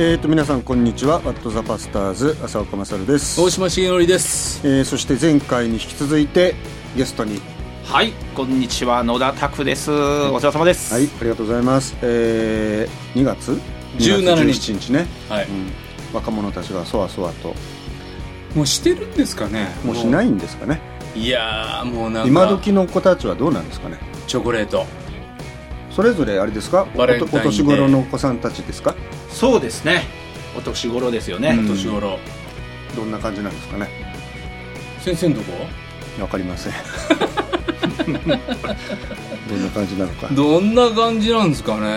えー、と皆さんこんにちは。ワットザパスターズ浅岡勝です、大島重則です。えー、そして前回に引き続いてゲストに。はい、こんにちは、野田拓です。お世話様です。はいありがとうございます。えー、2月？2 17月17日ね、はい。うん、若者たちがそわそわと。もうしてるんですかね。もうしないんですかね。いやーもうなんか。今時の子たちはどうなんですかね。チョコレートそれぞれあれですか？お年頃のお子さんたちですか？そうですね。お年頃ですよね。うん。年頃、どんな感じなんですかね？先生のとこ？わかりません。どんな感じなのか？どんな感じなんですかね。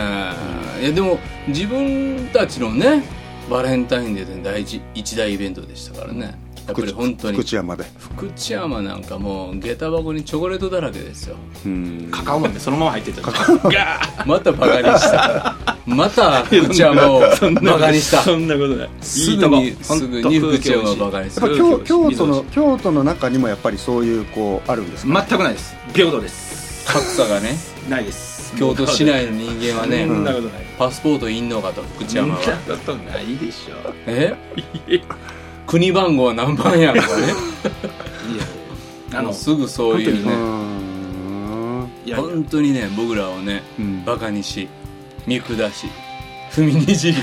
いやでも自分たちのねバレンタインデーで大事一大イベントでしたからねやっぱり本当に。福知山で。福知山なんかもう下駄箱にチョコレートだらけですよ。うん。カカオ豆そのまま入ってた。ガーまたバカにした。また福知山をバカにした。そんなことない。すぐにすぐに福知山をバカにする。やっぱ京京都の京都の中にもやっぱりそういうこうあるんですか、全くないです。平等です。格差がね。ないです。京都市内の人間はね、そんなことない。パスポートいんのかと福知山は。そんなことないでしょ。え？国番号は何番やとかね。いや、あの、すぐそういううね本当にね僕らをねうん。バカにし見下し踏みにじり。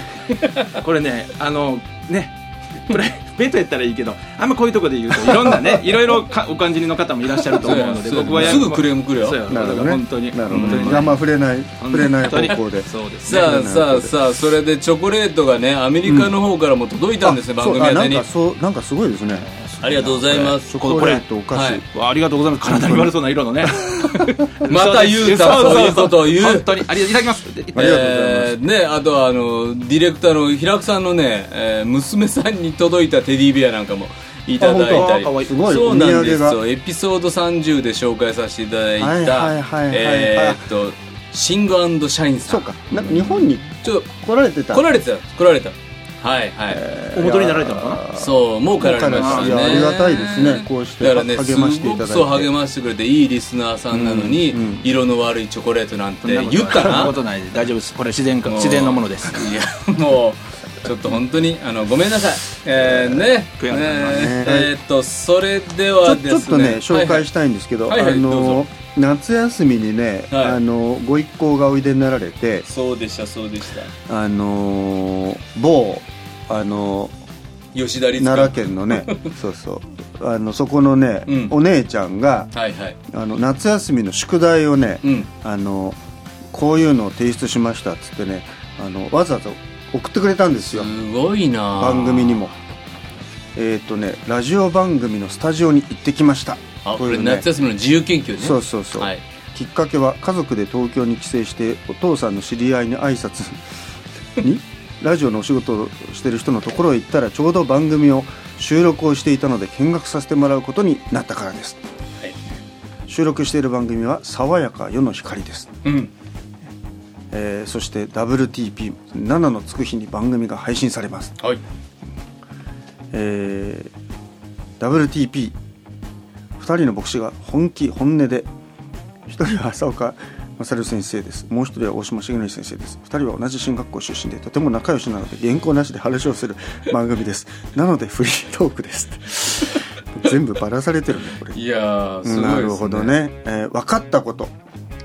これね、あの、ね、プライベートやったらいいけど、あんまこういうとこで言うと、いろんなね、いろいろかお感じの方もいらっしゃると思うので、僕はやすぐクレームくるよ。そうやなるほどね。本当に。なるほどあんま触れない触れない方向で。そうですね。さあさあさあそれでチョコレートがねアメリカの方からも届いたんですね、番組宛てに。なんかそうなんかすごいですねありがとうございます。チョコレートお菓子、はい。わあありがとうございます。体に悪そうな色のね。また言うたそういうことを言う本当に。ありがとういただきます。ありがとうございます。えーねあとはあのディレクターの平久さんのね、えー娘さんに届いたテディベアなんかもいただいたり。そうなんですよ。エピソード30で紹介させていただいはいたえーっとシングシャインさん。そうか。なんか日本にちょっ来られてた。と来られてた来られたはいはい、お戻りになられたのかな？そうもう帰られましたね。ありがたいですね。こうしてだからね励ましていただいて。すごくそう励ましてくれていいリスナーさんなのに、うんうん。色の悪いチョコレートなんて言ったそんななことない。大丈夫です。これ自然自然のものです。いやもうちょっと本当にあのごめんなさい。えー、ね。ね。えーっとそれではですね。ちょっとね紹介ししたいんですけど、はいはいあのどうぞ夏休みにね、はい。あのご一行がおいでになられてそうでしたそうでした。あの某あの吉田律奈良君県のね そうそう。あのそこのね、うん。お姉ちゃんがはいはい。あの夏休みの宿題をね、うん。あのこういうのを提出しましたっつってねあのわざわざ送ってくれたんですよ。すごいな。番組にも。えっ、とねラジオ番組のスタジオに行ってきましたあこれね。夏休みの自由研究ね。そうそうそう、はい。きっかけは家族で東京に帰省してお父さんの知り合いに挨拶。に？ラジオのお仕事をしてる人のところへ行ったらちょうど番組を収録をしていたので見学させてもらうことになったからです、はい。収録している番組は「爽やか夜の光」です、うん。えーそして WTP7 のつく日に番組が配信されます、はい。えー WTP2 人の牧師が本気本音で1人は浅岡勝先生です。もう1人は大島重則先生です。2人は同じ進学校出身でとても仲良しなので原稿なしで話をする 番組です。なのでフリートークです。全部バラされてるねこれ。いやーすごいね、なるほどね、えー分かったこと。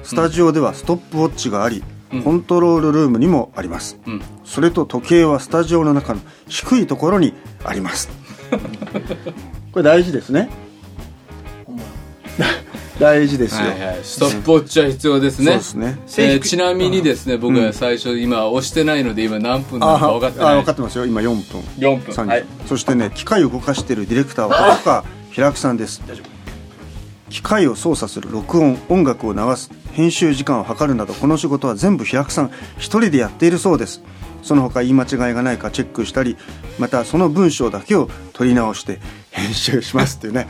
スタジオではストップウォッチがあり、うん。コントロールルームにもあります、うん。それと時計はスタジオの中の低いところにあります。これ大事ですね大事ですよ、はいはい、ストップウォッチは必要ですね。そうですね。えーちなみにですね、僕は最初、今押してないので、今何分なのか分かってあない。分かってますよ。今4分。4分。30、はい。そしてね機械を動かしているディレクターは細川平久さんです。機械を操作する録音音楽を流す編集時間を測るなどこの仕事は全部平久さん一人でやっているそうです。その他言い間違いがないかチェックしたりまたその文章だけを取り直して編集しますっていうね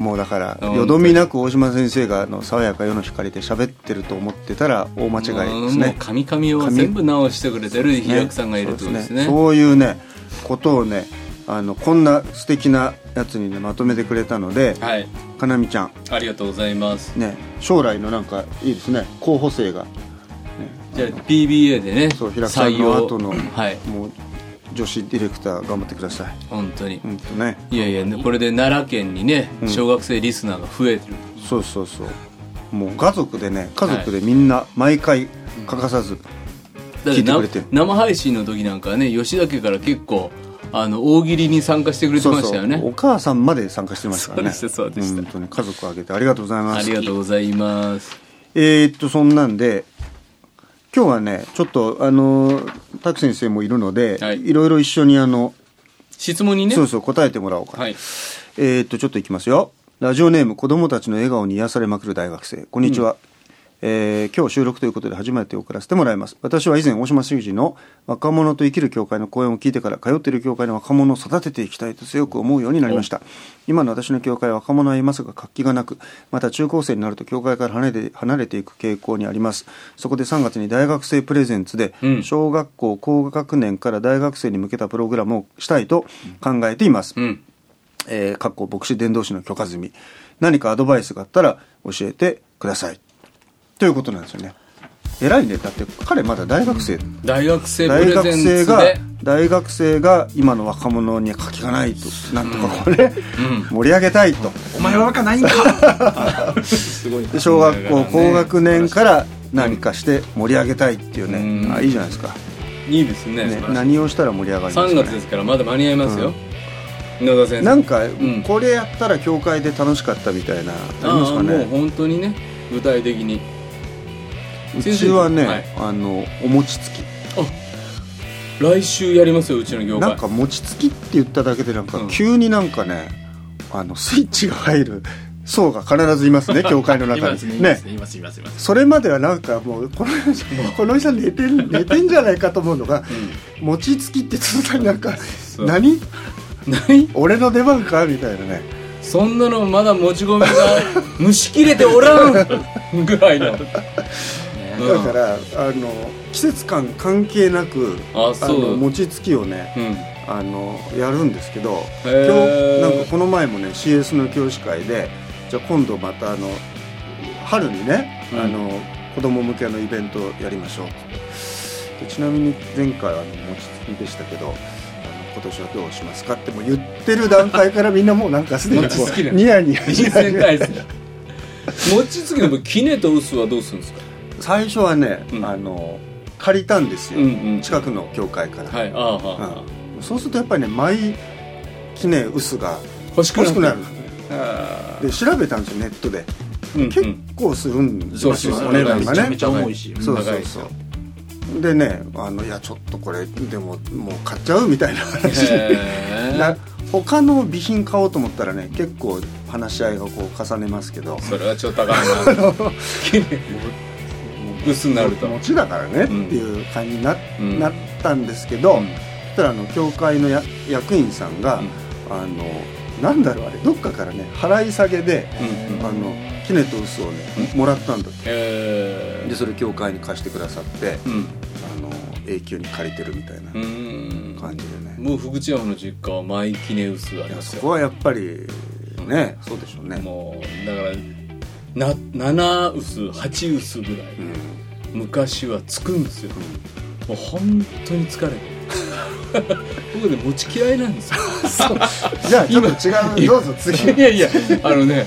もうだからよどみなく大島先生があの爽やか世の光で喋ってると思ってたら大間違いですね神々を全部直してくれてる平久さんがいるとですね。そういうねことをねあのこんな素敵なやつにねまとめてくれたのではい。かなみちゃんありがとうございます。ね将来のなんかいいですね候補生がじゃあ PBA でね、そう平久さん。の後のはい。もう女子ディレクター頑張ってください。本当に。本当ね。いやいやこれで奈良県にね小学生リスナーが増えてる、そうそうそう。もう家族でね家族でみんな毎回欠かさず聞いてくれてる。生配信の時なんかはね吉田家から結構あの大喜利に参加してくれてましたよね。お母さんまで参加してましたからね。そうでしたそうでした。家族を挙げてありがとうございます。ありがとうございます。えーっとそんなんで今日はねちょっとあの拓先生もいるので、はい。いろいろ一緒にあの、質問にね。そうそう答えてもらおうか、はい。えーっとちょっといきますよ。ラジオネーム子供たちの笑顔に癒されまくる大学生。こんにちは、えー今日収録ということで初めて送らせてもらいます。私は以前大島修司の若者と生きる教会の講演を聞いてから通っている教会の若者を育てていきたいと強く思うようになりました。今の私の教会は若者はいますが活気がなくまた中高生になると教会から離れて離れていく傾向にあります。そこで3月に大学生プレゼンツでうん。小学校高学年から大学生に向けたプログラムをしたいと考えています、うん。えー、かっこ牧師伝道師の許可済み。何かアドバイスがあったら教えてくださいということなんですよね。偉いね。だって彼まだ大学生、大学生プ大学レゼン生がツで。大学生が今の若者に活気がないと。なんとかこれ、うん。盛り上げたいと。お前は若ないんかすごいで小学校高学年から何かして盛り上げたいっていうね、うん。あいいじゃないですか、いいですね。ね、何をしたら盛り上がります3か、月でね、すからまだ間に合いますよ、野田先生。なんか、ん。これやったら教会で楽しかったみたいなありますかああもうね本当にね具体的にうちはね、はい。あのお餅つき。来週やりますようちの業界。なんか餅つきって言っただけでなんかうん。急になんかね、あのスイッチが入る層が必ずいますね 教会のい中にねいますねいますいますいます。それまではなんかもうこのこの人寝てん 寝てんじゃないかと思うのが、餅つきって途端になんかう。何？何？俺の出番か？みたいなね。そんなのまだもち米が蒸し切れておらんぐらいの、う んだからあの季節感関係なくあの餅つきをねうん。あのやるんですけど今日なんかこの前もね CS の教師会でじゃあ今度またあの春にね、うん。あの子供向けのイベントをやりましょう。でちなみに前回はあの餅つきでしたけど今年はどうしますかってもう言ってる段階からみんなもうなんかすでにニヤニヤし人始め生回数餅つきのきねと薄はどうするんですか？最初はね、うん。あの借りたんですよ、うんうん近くの教会から、はいあうん。そうするとやっぱりねマイキネウスが欲しくなる。あで調べたんですよネットで。ーうん。結構するんですよ、そうそうお値段がね。めちゃめちゃ重いしそう高いうそそうでねあのいやちょっとこれでももう買っちゃう？みたいな話な他の備品買おうと思ったらね結構話し合いがこう重ねますけど。それはちょっと高いな 薄になると持ちだからねってうんいう感じにな,、うん。なったんですけど、うん。そしたらあの教会のや役員さんが、うん。あのなんだろうあれどっかからね払い下げで、うん。うんあのキネと薄をね、もらったんだって。えでそれ教会に貸してくださって、うん。あの永久に借りてるみたいなうん。感じでね、もう福知山の実家はマイキネウスあいやりますよ。そこはやっぱりねそうでしょうね。もうだからな7薄8薄ぐらい。うん。昔はつくんですよ。もう本当に疲れて 僕ね持ち嫌いなんですよ。じゃあちょっと違う。どうぞ次。いやいやあのね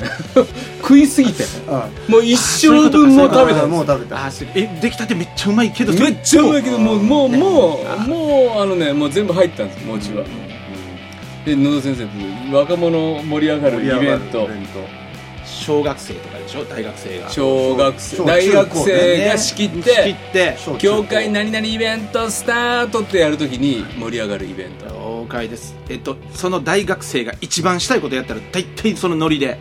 食いすぎて。あもう一生分も食べたもう食べた。え出来たてめっちゃうまいけどすめっちゃうまいけどもうもうね。もうあもうあのねもう全部入ったんです餅は。で野田先生と若者盛り上がるイベント。小学生とかでしょ？大学生が。小学生。小大学生が仕切っ仕切て教会何々イベントスタートってやるときに盛り上がるイベント。了解です。えっとその大学生が一番したいことやったら大体そのノリで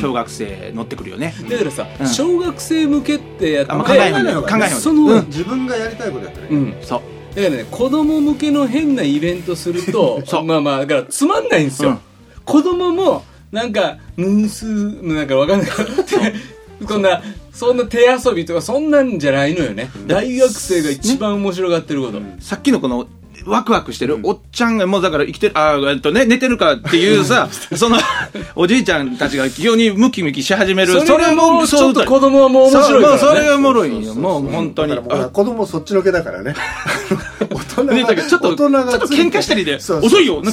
小学生乗ってくるよね、だからさ、うん。小学生向けってやって考えへんね考えへん考えへんその、うん。自分がやりたいことやったらいい。うん。そう。だからね子供向けの変なイベントすると そう。まあまあだからつまんないんですよ、うん。子供もなんかムースなんかわかんない。そんなそんな手遊びとかそんなんじゃないのよね、大学生が一番面白がってること、さっきのこのワクワクしてる、おっちゃんがもうだから生きてる、あーえっとね、寝てるかっていうさ、その、おじいちゃんたちが急にムキムキし始める。それがもうちょっと子供はもう面白いからね。それがおもろいんよ。もう本当に。子供そっちのけだからね。大人がね、ちょっと、大人がちょっと喧嘩したりで、遅いよ。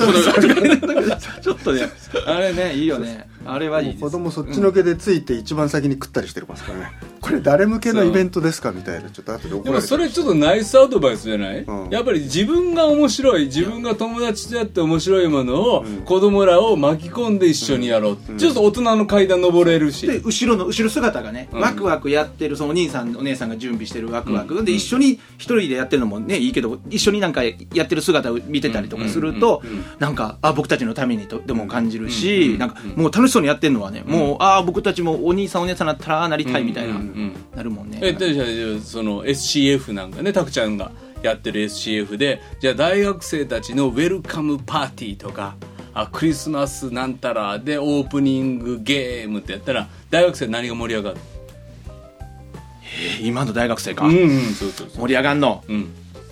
ちょっとね、あれね、いいよね。あれはいいです。子供そっちのけでついて一番先に食ったりしてますからね。これ誰向けのイベントですかみたいなちょっと後で怒でもられて。それちょっとナイスアドバイスじゃない、うん。やっぱり自分が面白い自分が友達とやって面白いものを、子供らを巻き込んで一緒にやろう、ちょっと大人の階段登れるし。で後ろの後ろ姿がね、うん。ワクワクやってるそのお兄さんお姉さんが準備してるワクワク、で一緒に一人でやってるのもねいいけど一緒になんかやってる姿を見てたりとかすると、うん。うん。うん。なんかあ僕たちのためにとでも感じるし、うん。なんかもう楽しそうにやってるのはね、もうああ僕たちもお兄さんお姉さんだったらなりたいみたいな、なるもんね。えでじゃあその SCF なんかねたくちゃんがやってる SCF でじゃあ大学生たちのウェルカムパーティーとかあクリスマスなんたらでオープニングゲームってやったら大学生何が盛り上がる？えー今の大学生か、うんうんそうそうそう。盛り上がんの？うん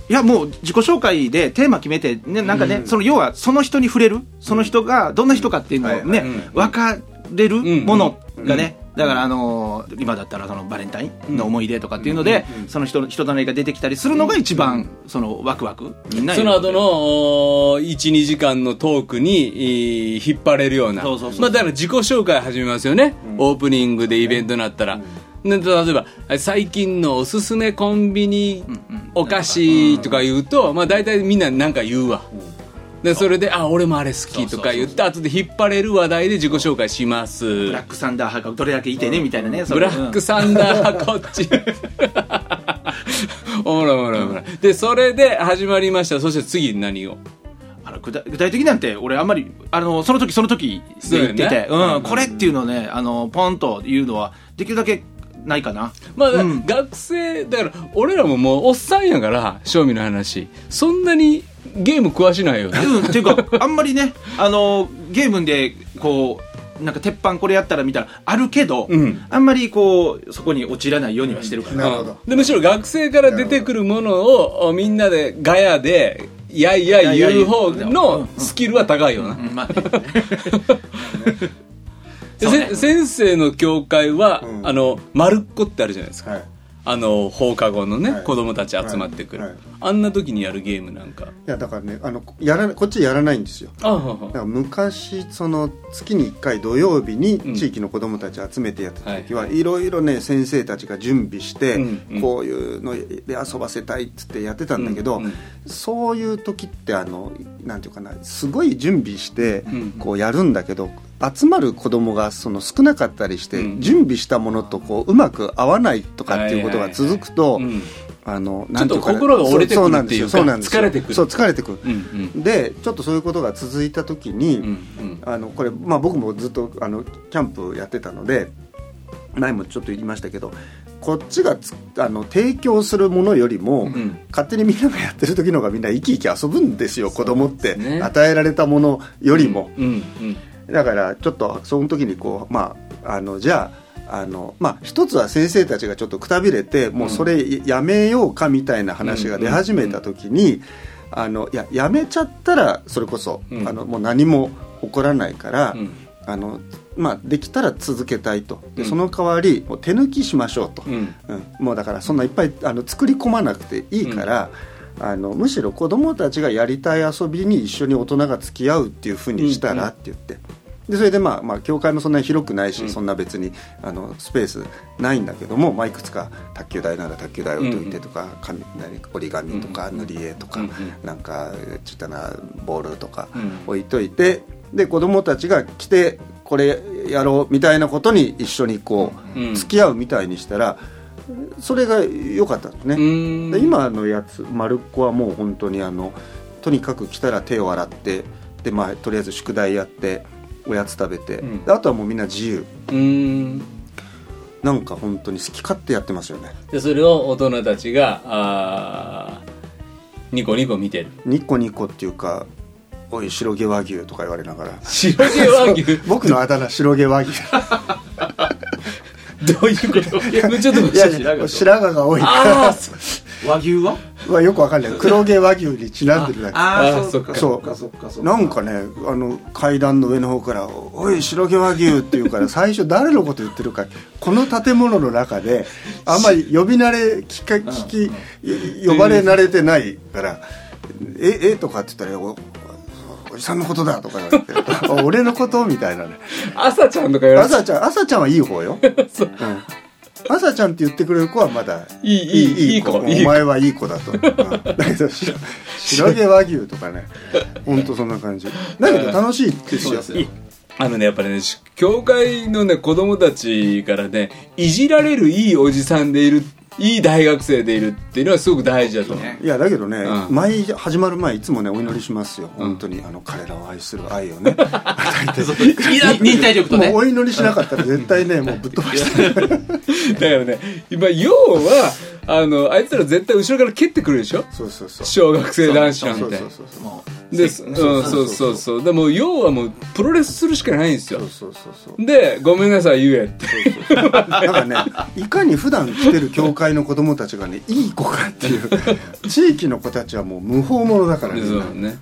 いやもう自己紹介でテーマ決めて、ね、なんかね、その要はその人に触れる？その人がどんな人かっていうのをね、分かれるものがね、だからあのー今だったらそのバレンタインの思い出とかっていうので、その人の人となりが出てきたりするのが一番そのワクワクその後の12時間のトークにえー引っ張れるような。だから自己紹介始めますよね、オープニングでイベントになったら、で例えば最近のおすすめコンビニお菓子とか言うと、まあ、大体みんな何か言うわ、でそれで「あ俺もあれ好き」とか言って後で引っ張れる話題で自己紹介します。ブラックサンダー派がどれだけいてねみたいなねブラックサンダー派こっち。おもろいおもろいおもろい。でそれで始まりました。そして次何を？あの具体具体的なんて俺あんまりあのその時その時で言ってて、そううん。これっていうのをねあのポンというのはできるだけないかな。まあ、うん。学生だから俺らももうおっさんやから正味の話。そんなにゲーム詳しないよね。うん、っていうか、あんまりね、あの、ゲームで、こう、なんか鉄板これやったらみたいな、あるけど、うん。あんまりこう、そこに陥らないようにはしてるから。なるほど。でむしろ学生から出てくるものをおみんなでガヤでいやいや言う方のスキルは高いよな、うんまあ、でそうね。せ先生の教会は、うん。あの丸っこってあるじゃないですか、はい。あの放課後のね、はい。子供たち集まってくる、はい。はいあんな時にやるゲームなんか。いやだからねあのやらこっちやらないんですよ。あはだから昔その月に1回土曜日にうん。地域の子どもたち集めてやってた時は、はいいろいろね先生たちが準備して、うんうん。こういうので遊ばせたいっつってやってたんだけど、うんうんそういう時ってあのなんていうかなすごい準備してうん。こうやるんだけど集まる子どもがその少なかったりして、うん。準備したものとこううまく合わないとかっていうことが続くと、うん。あのちょっとなんていうかな心が折れてくるっていうかそうそうなんですよ。疲れてくる。そう疲れてくる。うんうん。でちょっとそういうことが続いた時に、うんうん。あのこれ、まあ、僕もずっとあのキャンプやってたので前もちょっと言いましたけどこっちがつあの提供するものよりも、ん。勝手にみんながやってる時の方がみんな生き生き遊ぶんですよ子供って、ね与えられたものよりも、うんうんだからちょっとその時にこうまああのじゃああのまあ一つは先生たちがちょっとくたびれてもうそれやめようかみたいな話が出始めた時に、あのいややめちゃったらそれこそ、うん。あのもう何も起こらないから、うん。あのまあ、できたら続けたいと。でうん。その代わりもう手抜きしましょうと、うん。うん。もうだからそんないっぱいあの作り込まなくていいから、あのむしろ子供たちがやりたい遊びに一緒に大人が付き合うっていうふうにしたらって言って。でそれでまあまあ教会もそんなに広くないし、うん。そんな別にあのスペースないんだけども、まあ、いくつか卓球台なら卓球台置いといてとか、紙何折り紙とか塗り絵とか、うんうん。なんかちょっとなボールとかうん。置いといてで子供たちが来てこれやろうみたいなことに一緒にこう、うん。付き合うみたいにしたらそれが良かったんですね、今のやつ丸っこはもう本当にあのとにかく来たら手を洗ってで、まあ、とりあえず宿題やっておやつ食べて、うん。であとはもうみんな自由。うん。なんか本当に好き勝手やってますよね。でそれを大人たちがあーニコニコ見てる。ニコニコっていうか「おい白毛和牛」とか言われながら。白毛和牛。僕のあだ名白毛和牛どういうこと？いやちょっと白髪が多いからああそ和牛は？はよくわかんない。黒毛和牛にちなんでるだけ。ああそっか。そっか。そっかそっかそっか。なんかねあの階段の上の方から「おい白毛和牛」って言うから最初誰のこと言ってるかこの建物の中であんまり呼び慣れ聞か聞き呼ばれ慣れてないから「ええとかって言ったらお「おじさんのことだ」とか言われて「あ俺のこと?」みたいなね。朝ちゃんとかやら朝ちゃん朝ちゃんはいい方よ、う。ん、朝ちゃんって言ってくれる子はまだいいいいいい子。お前はいい子だと、うん。だけど白白毛和牛とかね。本当そんな感じ。だけど楽しいですよ。あのねやっぱりねし教会のね子供たちからねいじられるいいおじさんでいるいい大学生でいるっていうのはすごく大事だと思う。ね。いやだけどね、うん。毎始まる前いつもねお祈りしますよ、本当にあの彼らを愛する愛をね 与えて。に忍耐力とね。もうお祈りしなかったら絶対ねもうぶっ飛ばして。だからね今要はあのあいつら絶対後ろから蹴ってくるでしょ？そうそうそう。小学生男子なんて。そうそうそうそう。もで、うん、そうそうそう。でも要はもうプロレスするしかないんですよ。そうそうそうそう。でごめんなさい言えって。だからねいかに普段来てる教会の子供たちがねいい子かっていう。地域の子たちはもう無法者だからね。そうね。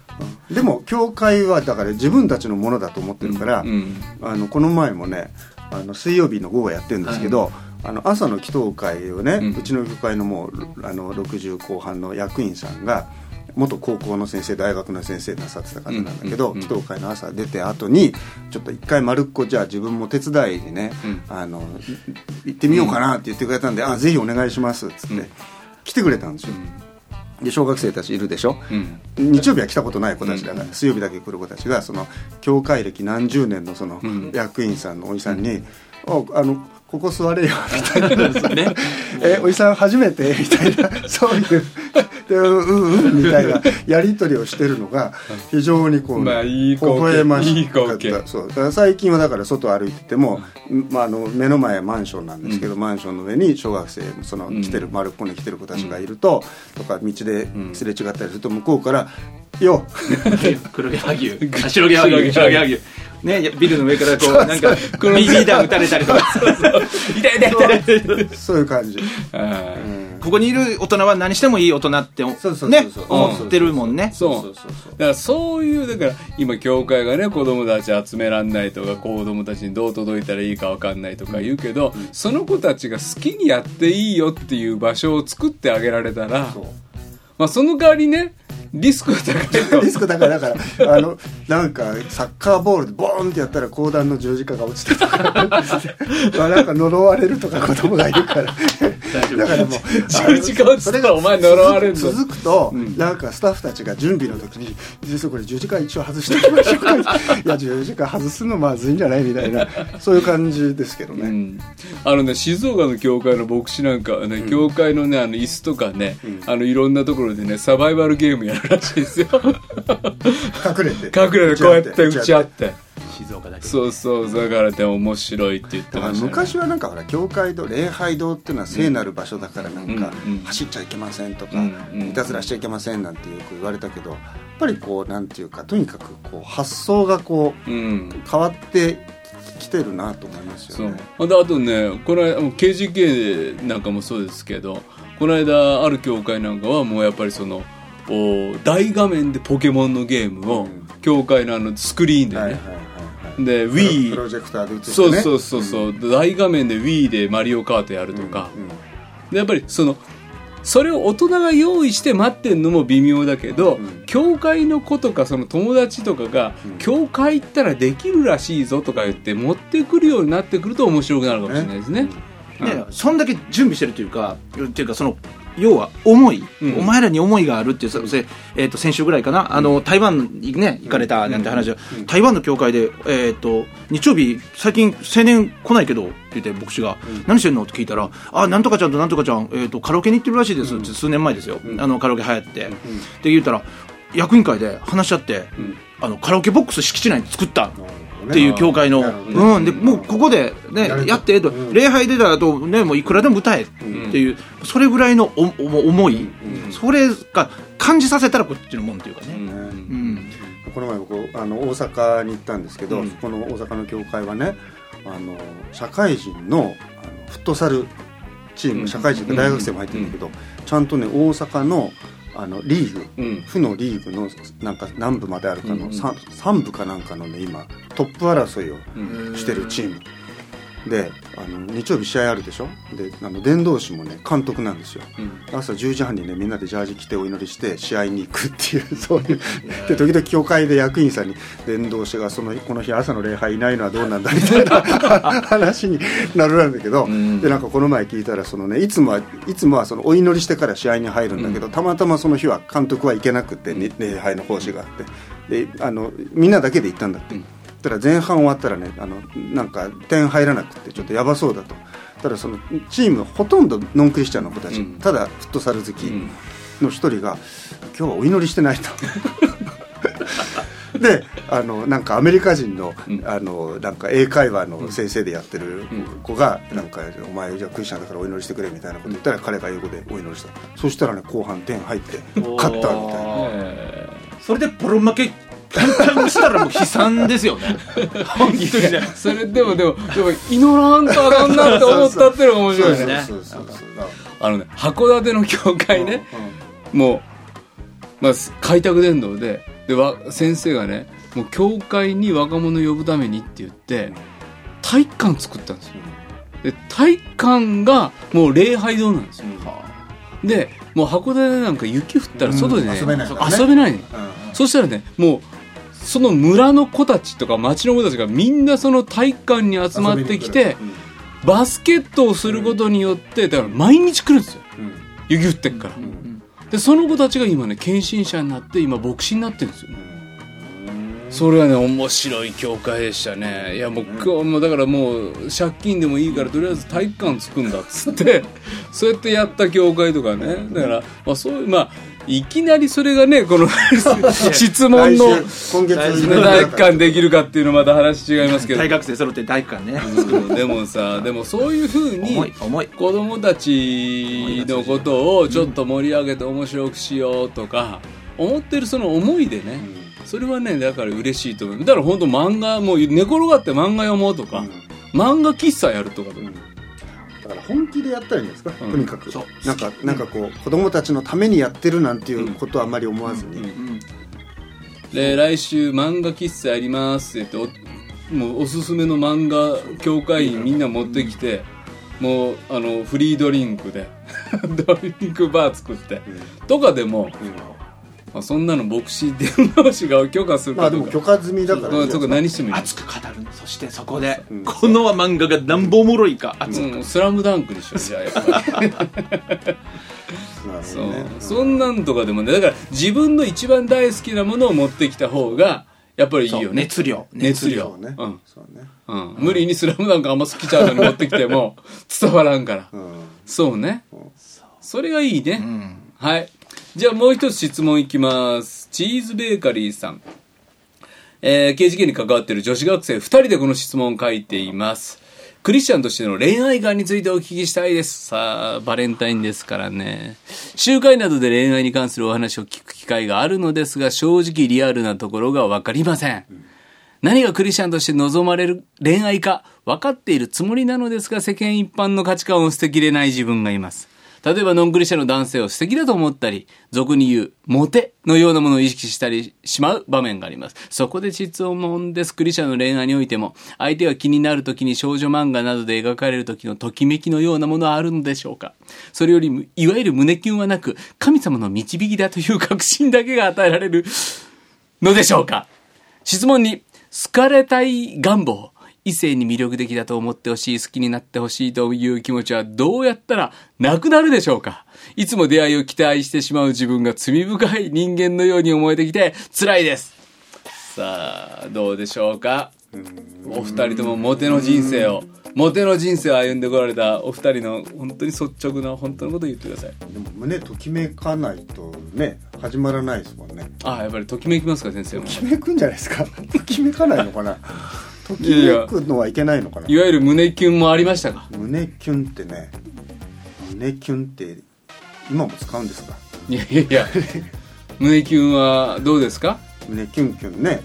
でも教会はだから自分たちのものだと思ってるから、うんあのこの前もねあの水曜日の午後やってるんですけど、あの朝の祈祷会をね、ううんちの教会のもうあの60後半の役員さんが元高校の先生大学の先生なさってた方なんだけど、祈祷会の朝出て後にちょっと一回丸っこじゃあ自分も手伝いにね、うん。あのい行ってみようかなって言ってくれたんで、あぜひお願いしますっつって、うん。来てくれたんですよ、で小学生たちいるでしょ、うん。日曜日は来たことない子たちだから、水曜日だけ来る子たちがその教会歴何十年のそのん。役員さんのおじさんに「おあのここ座れよ」みたいな。ね。えおじさん初めて? 」みたいな。そういう。でうんうんうんみたいなやり取りをしてるのが非常にこう、まあいい光景。微笑ましかった。そう。だから最近はだから外歩いてても、まあ、あの目の前マンションなんですけど、マンションの上に小学生その来てる、丸っこに来てる子たちがいると、とか道ですれ違ったりすると向こうから「よう黒毛和牛。あ白毛和牛。白毛和牛ねビルの上からこうなんかこの BB 弾撃たれたりとか。痛い 痛い痛い痛い。そういう感じ」あここにいる大人は何してもいい大人ってね思ってるもんね。そうだからそういうだから今教会がね子供たち集めらんないとか子供たちにどう届いたらいいか分かんないとか言うけど、その子たちが好きにやっていいよっていう場所を作ってあげられたらまあ、その代わりねリスクが高いとリスクだからだからあのなんかサッカーボールでボーンってやったら講談の十字架が落ちてとか。まあなんか呪われるとか子供がいるから。だからもう十字架落ちたらお前呪われるぞ続くと、なんかスタッフたちが準備の時に「実はこれ十字架一応外しておきましょうか」いや十字架外すのまずいんじゃないみたいな そういう感じですけどね、うん、あのね静岡の教会の牧師なんかはね、教会のねあの椅子とかね、あのいろんなところでねサバイバルゲームやるらしいですよ。隠れて。隠れてこうやって打ち合って。静岡だけ。そうそうだからね面白いって言ってました、ね、昔はなんかほら教会堂礼拝堂っていうのは聖なる場所だからなんかうんうん走っちゃいけませんとかうんうん。いたずらしちゃいけませんなんてよく言われたけどやっぱりこうなんていうかとにかくこう発想がこううん。変わってきてるなと思いますそうよね。あとあとねこの間もう KGK なんかもそうですけどこの間ある教会なんかはもうやっぱりそのお大画面でポケモンのゲームを、うん。教会のあのスクリーンでね、はいはいはいはい。でプロ Wii プロジェクターで映してね。そうそうそうそう、大画面で Wii でマリオカートやるとか、うんうんでやっぱりそのそれを大人が用意して待ってんのも微妙だけど、うん。教会の子とかその友達とかが、うん。教会行ったらできるらしいぞとか言って持ってくるようになってくると面白くなるかもしれないですね。ね、そんだけ準備してるというかっていうかその要は思い、うん。お前らに思いがあるっていうえー、と先週ぐらいかな、あの台湾にね行かれたなんて話、台湾の教会で、えー、と日曜日最近青年来ないけどって言って牧師が、何してんの？って聞いたらあなんとかちゃんとなんとかちゃん、えー、とカラオケに行ってるらしいですって数年前ですよ、あのカラオケ流行って、って言ったら役員会で話し合って、あのカラオケボックス敷地内に作ったっていう教会の、うん、でもうここで、ねやって、とうん。礼拝出た後、ね、もういくらでも歌えっていう、それぐらいのおお思い、それが感じさせたらこっちのもんっていうかね、うん。うん。この前僕あの大阪に行ったんですけど、うん。この大阪の教会はねあの社会人のあのフットサルチーム社会人と大学生も入ってるんだけど、ちゃんとね大阪のあのリーグ、うん。府のリーグのなんか南部まであるかの、うんさ3部かなんかのね今トップ争いをしてるチームであの日曜日試合あるでしょ？であの伝道師もね監督なんですよ、朝10時半にねみんなでジャージ着てお祈りして試合に行くっていう そういう。で時々教会で役員さんに伝道師がそのこの日朝の礼拝いないのはどうなんだみたいな 話になるんだけど、でなんかこの前聞いたらそのねいつもはいつもはそのお祈りしてから試合に入るんだけど、たまたまその日は監督は行けなくて、ね礼拝の奉仕があって。であのみんなだけで行ったんだって、たら前半終わったらねあのなんか点入らなくてちょっとやばそうだと。ただそのチームのほとんどノンクリスチャンの子たち、うん。ただフットサル好きの一人が、今日はお祈りしてないと。であのなんかアメリカ人の,、あのなんか英会話の先生でやってる子が、なんか「お前じゃあクリスチャンだからお祈りしてくれ」みたいなこと言ったら彼が英語でお祈りした。そしたらね後半点入って勝ったみたいな。えそれでボロ負け簡単にしたらもう悲惨ですよね。本当にそれでもでもでも祈らんとあかんなって思ったっていうのが面白いですねあのね函館の教会ね、もう、まあ、開拓伝道ででわ先生がねもう教会に若者呼ぶためにって言って体育館作ったんですよ。で体育館がもう礼拝堂なんですよ、でもう函館なんか雪降ったら外でね、うん。遊べないね。遊べないのうん。そしたらねもうその村の子たちとか町の子たちがみんなその体育館に集まってきてバスケットをすることによってだから毎日来るんですよ。雪降ってっから、でその子たちが今ね献身者になって今牧師になってるんですよね。それはね面白い教会でしたね。いやもう,、今日もうだからもう借金でもいいからとりあえず体育館作るんだっつって そうやってやった教会とかね。だから、まあ、そういうまあいきなりそれがねこの 質問の今月体育館できるかっていうのはまた話違いますけど。大学生揃って体育館ね。うんでもさでもそういうふうに子供たちのことをちょっと盛り上げて面白くしようとか思ってるその思いでね、それはねだから嬉しいと思う。だから本当漫画もう寝転がって漫画読もうとか、漫画喫茶やるとかとか、だから本気でやったらいいんですか、うん。とにかく。なんかなんかこう子供たちのためにやってるなんていうことはあまり思わずに、うんで来週漫画喫茶やりますって言っておもうおすすめの漫画協会員みんな持ってきて、もうあのフリードリンクで。ドリンクバー作って、とかでも、まあ、そんなの牧師伝道師が許可するまあでも許可済みだからそこ何してもいい。熱く語るそしてそこで、うんこの漫画がなんぼおもろいか熱く、うん、スラムダンクにしよう じゃあやっぱり。なるほそう、どね。そんなんとかでもねだから自分の一番大好きなものを持ってきた方がやっぱりいいよね。熱量。熱量。そうね、うん。そうね。うん、無理にスラムダンクあんま好きちゃうのに持ってきても伝わらんから、うん。そうね。それがいいね、うん。はいじゃあもう一つ質問いきますチーズベーカリーさんえー、刑事件に関わっている女子学生2人でこの質問を書いていますクリスチャンとしての恋愛観についてお聞きしたいです。さあ、バレンタインですからね。集会などで恋愛に関するお話を聞く機会があるのですが、正直リアルなところがわかりません。何がクリスチャンとして望まれる恋愛か分かっているつもりなのですが、世間一般の価値観を捨てきれない自分がいます。例えば、ノンクリスチャの男性を素敵だと思ったり、俗に言う、モテのようなものを意識したりしまう場面があります。そこで質問です。クリスチャの恋愛においても、相手が気になる時に少女漫画などで描かれる時のときめきのようなものはあるのでしょうか？それより、いわゆる胸キュンはなく、神様の導きだという確信だけが与えられるのでしょうか？質問に、好かれたい願望。異性に魅力的だと思ってほしい、好きになってほしいという気持ちはどうやったらなくなるでしょうか？いつも出会いを期待してしまう自分が罪深い人間のように思えてきて辛いです。さあ、どうでしょうか？お二人ともモテの人生を、モテの人生を歩んでこられたお二人の本当に率直な本当のことを言ってください。でも胸ときめかないとね始まらないですもんねああ、やっぱりときめきますか先生もと。きめくんじゃないですか？ときめかないのかな？ときめくのはいけないのかな？いわゆる胸キュンもありましたか？胸キュンってね胸キュンって今も使うんですか？いやいやいや、胸キュンはどうですか？胸キュンキュンね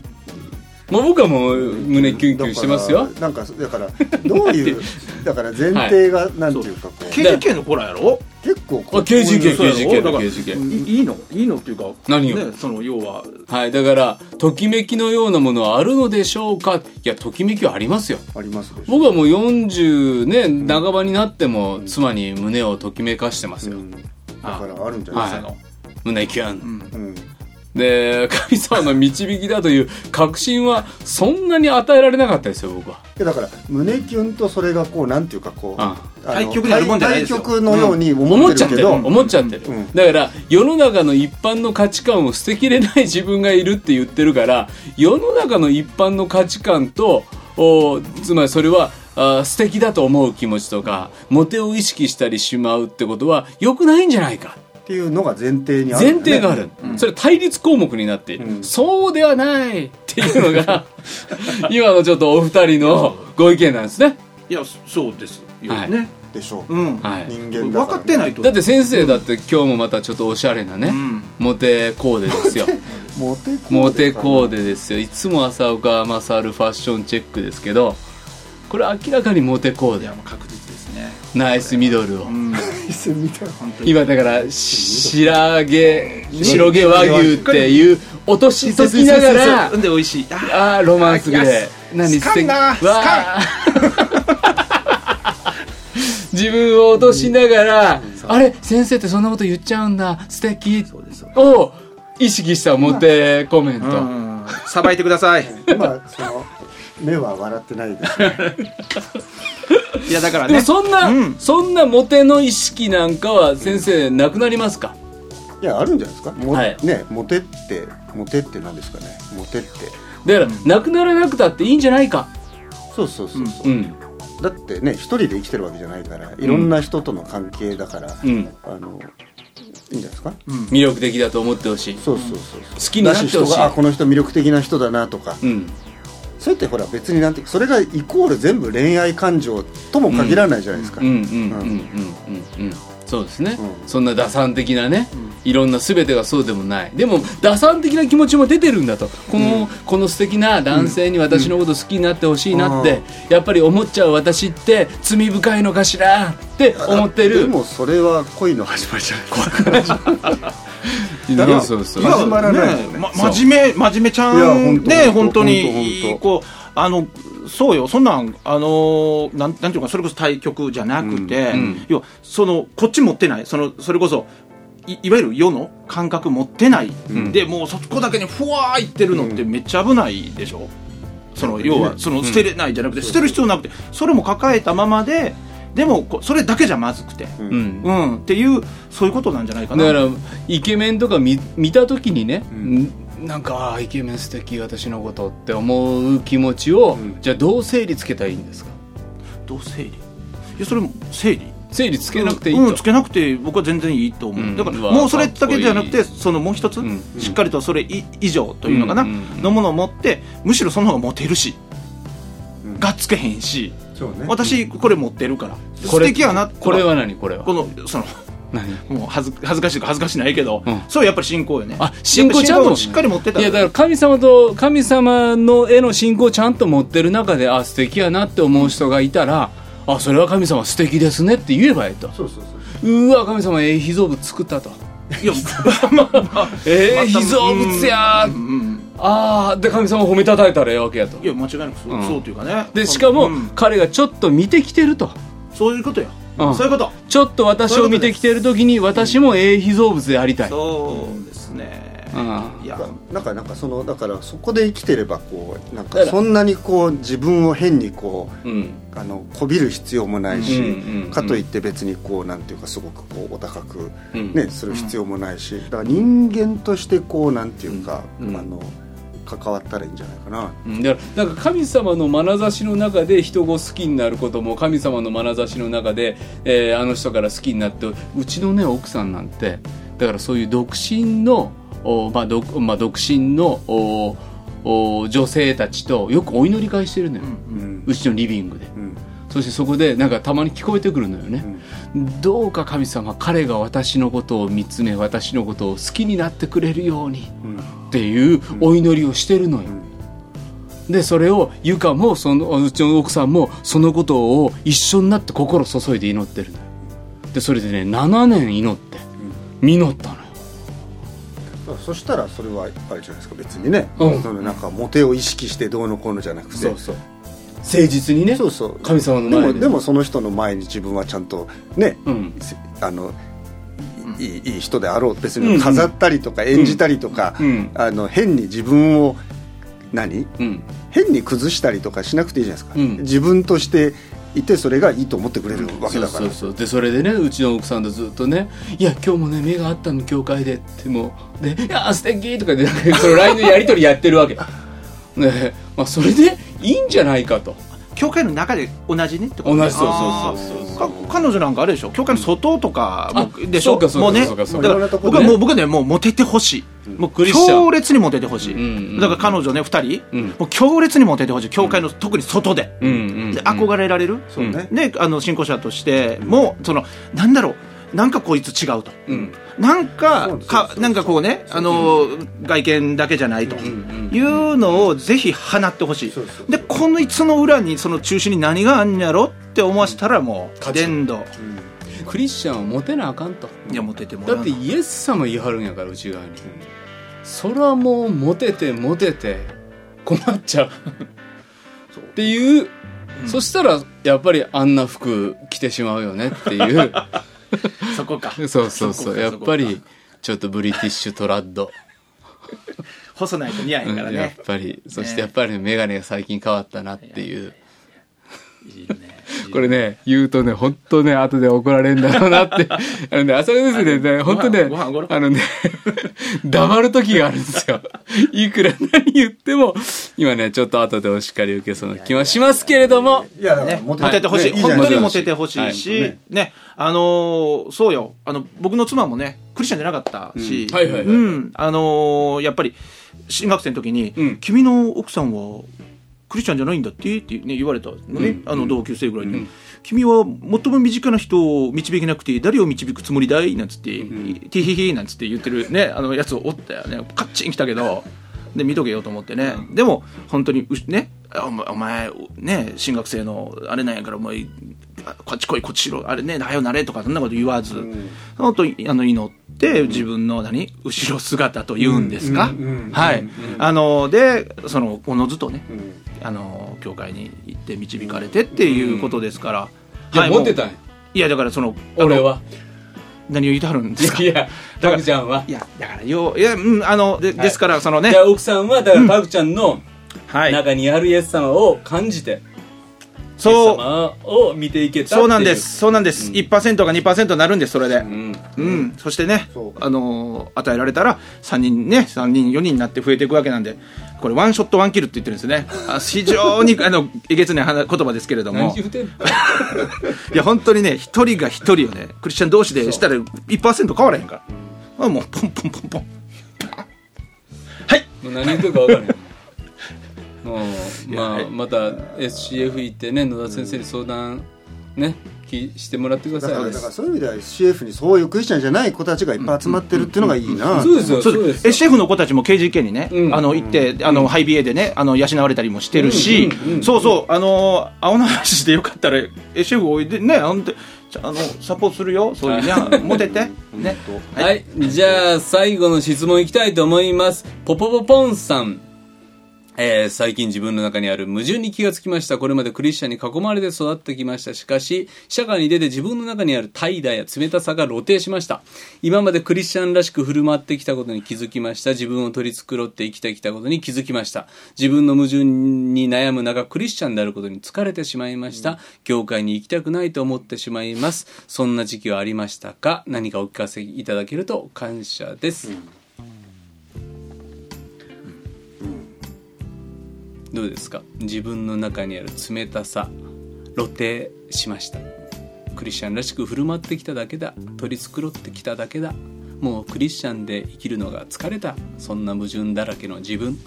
もう僕はもう胸キュンキュンしてますよ。だからなんかだからどういう だから前提がなんていうかこう、KGK の子らやろ？結構こうあ KGK そうやろ KGK だから KGK いいいの？いいのっていうか何を？ねその要は。はいだからときめきのようなものはあるのでしょうか？いやときめきはありますよ。あります僕はもう40ね半ばになっても妻に胸をときめかしてますよ、うん。だからあるんじゃないですか、はい。胸キュン、うんで神様の導きだという確信はそんなに与えられなかったですよ僕は。だから胸キュンとそれがこうなんていうかこうああ。の対極にあるもんじゃないですよ。対極のように思思っちゃってる。思っちゃってる、うん。だから世の中の一般の価値観を捨てきれない自分がいるって言ってるから世の中の一般の価値観とおつまりそれはあ素敵だと思う気持ちとかモテを意識したりしまうってことは良くないんじゃないかっていうのが前提にあるね。提がある、それ対立項目になっている、うん。そうではないっていうのが 今のちょっとお二人のご意見なんですね。いやそうですよはい。ねでしょう、うん。はい。人間だ分かってないと。だって先生だって今日もまたちょっとおしゃれなね、うん。モテコーデですよ。モテコーデモテコーデですよ。いつも浅岡勝ファッションチェックですけどこれ明らかにモテコーデ確実ですねナイスミドルを、今だから白毛白毛和牛っていう落としときながらで美味しい。ああーロマンスグ 自分を落としながら、あれ先生ってそんなこと言っちゃうんだ。素敵。を意識したモテコメント、うん。さばいてください。今その目は笑ってないですね。いやだからでもねそんな、うん。そんなモテの意識なんかは先生なくなりますか、いやあるんじゃないですか？も、はい。ねモテってモテって何ですかね？モテって。だから、なくならなくたっていいんじゃないか？そうそうそうそう、うん。だってね一人で生きてるわけじゃないからいろんな人との関係だから、うん。あのいいんじゃないですか、魅力的だと思ってほしい。そうそうそう好きになってほしい。だ人があこの人魅力的な人だなとか、うんそれってほら別になんてそれがイコール全部恋愛感情とも限らないじゃないですか、うんうんうんうんうんうん。そうですね、うん。そんな打算的なね、いろんな全てがそうでもない。でも打算的な気持ちも出てるんだと。この,、この素敵な男性に私のこと好きになってほしいなって、やっぱり思っちゃう私って罪深いのかしらって思ってる。でもそれは恋の始まりじゃないですか そうそう。いや始まらないよね。ねまそう。真面目真面目ちゃん本当ね本当にこうあのそうよ。そんなんあのなんなんていうかそれこそ対局じゃなくて、うんうん。要はそのこっち持ってない。そのそれこそいいわゆる世の感覚持ってない、ん。でもうそこだけにふわーいってるのってめっちゃ危ないでしょ、その要はその捨てれないじゃなくて、捨てる必要なくてそれも抱えたままででもこそれだけじゃまずくて、うん。うん。うん、っていうそういうことなんじゃないかな。だからイケメンとか見見た時にね、ん。なんかああイケメン素敵私のことって思う気持ちを、ん。じゃあどう整理つけたらいいんですか？どう整理？いやそれも整理。整理つけなくていいと、うん、つけなくて僕は全然いいと思う、うん。だからもうそれだけじゃなくてそのもう一つ、ん。しっかりとそれい以上というのかな、のものを持ってむしろその方がモテるし、うん。がっつけへんしそうね。私これ持ってるから。素敵やな。これは何？これは。このその何？もう恥ず恥ずかしいか恥ずかしないけど、うん。そうやっぱり信仰よね。あ信仰ちゃんとしっかり持ってたいやだから神様と神様の絵の信仰をちゃんと持ってる中であ素敵やなって思う人がいたらあそれは神様素敵ですねって言えばいいと。そうそうそうう。わ神様ええ秘蔵物作ったと。いやまあまあ ええ秘蔵物やうんうんああで神様褒めたたえたらええわけやと。いや間違いなくそう,、うん。そうというかね。でしかも、うん。彼がちょっと見てきてると。そういうことよ、うん。そういうこと。ちょっと私を見てきてる時に私もええ秘蔵物でありたい、そうですね、うん。いや。なんかなんかそのだからそこで生きてればこうなんだからかそんなにこう自分を変にこううん。あのこびる必要もないし、うんうんうん。かといって別にこうなんていうかすごくこうお高く、うん。ねする必要もないし、だから人間としてこうなんていうか、うん。うん。あの関わったらいいんじゃないかな。うんだからなんか神様の眼差しの中で人を好きになることも神様の眼差しの中で、えーあの人から好きになってうちのね奥さんなんてだからそういう独身の、おまあ独まあ、独身のおお女性たちとよくお祈り会してるのよ、うんうちのリビングで。うん。そしてそこでなんかたまに聞こえてくるのよね、どうか神様彼が私のことを見つめ私のことを好きになってくれるように。うんっていうお祈りをしてるのよ、でそれをゆかもそのうちの奥さんもそのことを一緒になって心注いで祈ってるのよ。でそれでね7年祈って実ったのよ。そしたらそれはあれじゃないですか別にね、うん。そのなんかモテを意識してどうのこうのじゃなくて。そうそう。誠実にねそうそう。神様ので。前でもでもその人の前に自分はちゃんとね、うん。せあのいいいい人であろう別に飾ったりとか演じたりとか、うん。あの変に自分を何？うん。変に崩したりとかしなくていいじゃないですか、うん。自分としていてそれがいいと思ってくれるわけだから、そうでそれでねうちの奥さんとずっとね「いや今日もね目があったの教会で」ってもうで「いや素敵とかでその LINE のやり取りやってるわけ。ねまあそれでいいんじゃないかと教会の中で同じねってこと同じそうそうそうそうか彼女なんかあれでしょ？教会の外とかでしょ？そうかそうかもうねそうかそうか。だから僕はもう僕はねもうモテてほしい。もうクリスチャン。強烈にモテてほしい、うんうんだから彼女ね二人、うん。もう強烈にモテてほしい。教会の、特に外で,、うんうんで憧れられる、そうね、であの信仰者として。も、そのなんだろう。なんかこいつ違うと、うんなんかかなんかこうねあの、外見だけじゃないと、いうのをぜひ放ってほしい、でこのいつの裏にその中心に何があんやろって思わせたらもう伝道。クリスチャンをモテなあかんと。いやモテてもらうだってイエス様言い張るんやから内側に。それはもうモテてモテて困っちゃう。っていう、そしたらやっぱりあんな服着てしまうよねっていう そこか。そうそうそう。やっぱりちょっとブリティッシュトラッド、細ないと似合えんからうんやっね、ぱり。そしてやっぱり眼鏡が最近変わったなっていう。いいねこれね言うとね本当ね後で怒られるんだろうなって。あのね朝ですねね本当ねご飯ご飯あのね 黙る時があるんですよ。いくら何言っても今ねちょっと後でお叱り受けそうな気はしますけれども。いやね、モモテてほしい、ねいいじゃない本当にモテてほしいし、はい。ね。あのーそうよ。あの僕の妻もねクリスチャンじゃなかったし、うん。はいはいはいうん。あのーやっぱり新学生の時に、うん。君の奥さんはクリスチャンじゃないんだってって、ね、言われたのね、うん。あの同級生ぐらいに、うん。君は最も身近な人を導けなくて誰を導くつもりだい？なんつって、ティヒヒなんつって言ってるねあのやつをおったよね。カッチン来たけどで見とけよと思ってね、でも本当にうねお前お前ね新学生のあれなんやからお前あこっち来いこっちしろ。あれねはよなれとかそんなこと言わず、本当にあの祈って自分の何？後ろ姿と言うんですか、はい、あのでそのおのずとね、あの教会に行って導かれてっていうことですから、いやはいモテたんや。いやだからその俺は。何を言いたはるんですか？いやタクちゃんは。いやだからよいやうんあので,、ですからそのね。奥さんはだからタクちゃんのはい。中にあるイエス様を感じて。イエスそう。様を見ていけたそうなんです。そうなんです、1%が2%になるんですそれで。うん。うん、そしてねあのー与えられたら3人ね3人4人になって増えていくわけなんでこれワンショットワンキルって言ってるんですね。あ非常に あのえげつない話言葉ですけれども。いや本当にね一人が一人をねクリスチャン同士でしたら1%変わらへんから。あもうポンポンポンポン。はい。何言ってるか分からへんもうまあまた SCF 行ってね野田先生に相談ねきしてもらってください。だからだからそういう意味では CF にそういうクリスチャンじゃない子たちがいっぱい集まってるっていうのがいいな、そうですよ。そそううですよ。SF の子たちも KGK にね、うん。あの行って、あのハイビエでねあの養われたりもしてるし、そうそうあの青の話でよかったら SF おいでねあのあのサポートするよ。そういうねモテて。ね。はい、じゃあ最後の質問いきたいと思います。ポポポポンさんえー最近自分の中にある矛盾に気がつきました。これまでクリスチャンに囲まれて育ってきました。しかし、社会に出て自分の中にある怠惰や冷たさが露呈しました。今までクリスチャンらしく振る舞ってきたことに気づきました。自分を取り繕って生きてきたことに気づきました。自分の矛盾に悩む中、クリスチャンであることに疲れてしまいました。教会に行きたくないと思ってしまいます。そんな時期はありましたか？何かお聞かせいただけると感謝です。どうですか？自分の中にある冷たさ露呈しました。クリスチャンらしく振る舞ってきただけだ。取り繕ってきただけだ。もうクリスチャンで生きるのが疲れた。そんな矛盾だらけの自分。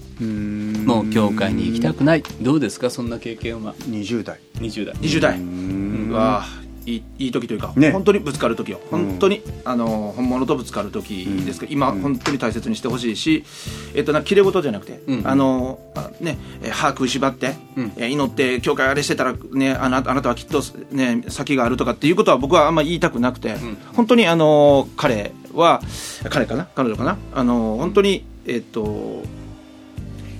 もう教会に行きたくない。どうですか？そんな経験は。20代。20代。20代。うわいいいい時というか、ね。本当にぶつかる時よ。本当に、あの本物とぶつかる時ですけど、今、本当に大切にしてほしいし、えっとな綺麗事じゃなくて、うん。あのあねえ歯食いしばって、うん。え祈って教会あれしてたら、ね、あなあなたはきっと、ね、先があるとかっていうことは僕はあんまり言いたくなくて、ん。本当にあの彼は彼かな？彼女かな？あの本当にえっと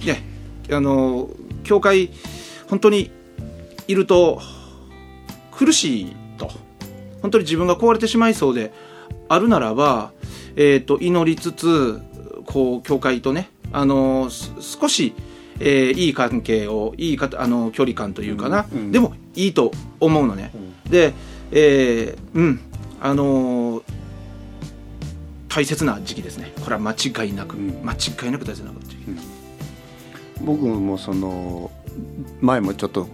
ねあの教会本当にいると苦しいと。本当に自分が壊れてしまいそうであるならば、えー、と祈りつつこう教会とねあのす少し、えーいい関係をいいかあの距離感というかな、うんうん。でもいいと思うのね、で、えーうん。あのー大切な時期ですね。これは間違いなく、うん。間違いなく大切な時期、僕もその前もちょっと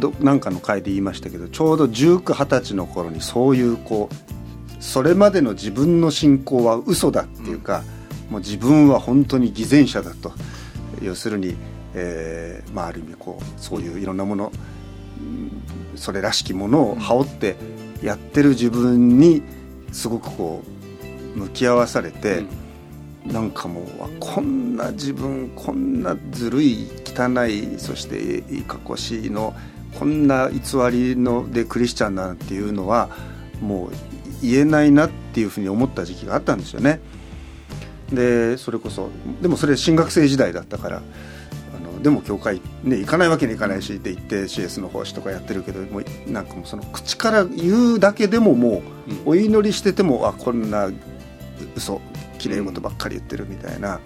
どなんかの回で言いましたけどちょうど1920歳の頃にそういうこうそれまでの自分の信仰は嘘だっていうか、もう自分は本当に偽善者だと。要するに、えーまあ、ある意味こうそういういろんなものうんそれらしきものを羽織ってやってる自分にすごくこう向き合わされて。なんかもうあこんな自分こんなずるい汚いそしていいかっこしいのこんな偽りのでクリスチャンなんていうのはもう言えないなっていうふうに思った時期があったんですよね。でそれこそでもそれ進学生時代だったからあのでも教会、ね、行かないわけにいかないしって言って CS の奉仕とかやってるけどもうなんかもうその口から言うだけでももうお祈りしててもあこんな嘘きれい事ばっかり言ってるみたいな、